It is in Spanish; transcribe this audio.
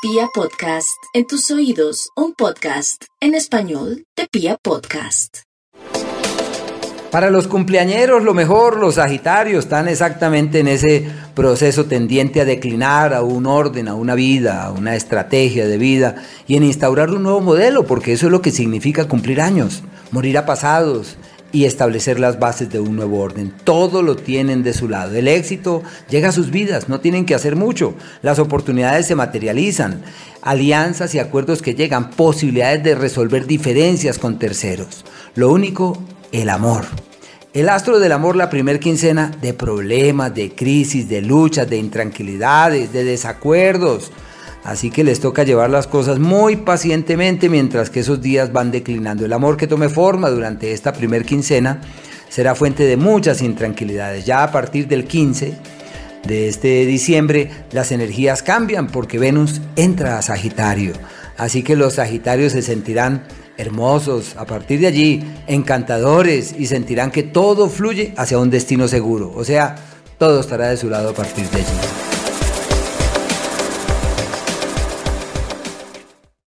Pia Podcast, en tus oídos, un podcast en español de Pia Podcast. Para los cumpleañeros, lo mejor, los Sagitarios están exactamente en ese proceso tendiente a declinar a un orden, a una vida, a una estrategia de vida y en instaurar un nuevo modelo, porque eso es lo que significa cumplir años, morir a pasados, y establecer las bases de un nuevo orden. Todo lo tienen de su lado. El éxito llega a sus vidas, no tienen que hacer mucho. Las oportunidades se materializan, alianzas y acuerdos que llegan, posibilidades de resolver diferencias con terceros. Lo único, el amor. El astro del amor, la primer quincena, de problemas, de crisis, de luchas, de intranquilidades, de desacuerdos Así que les toca llevar las cosas muy pacientemente mientras que esos días van declinando. El amor que tome forma durante esta primer quincena será fuente de muchas intranquilidades. Ya a partir del 15 de este diciembre las energías cambian porque Venus entra a Sagitario. Así que los Sagitarios se sentirán hermosos, a partir de allí encantadores y sentirán que todo fluye hacia un destino seguro. O sea, todo estará de su lado a partir de allí.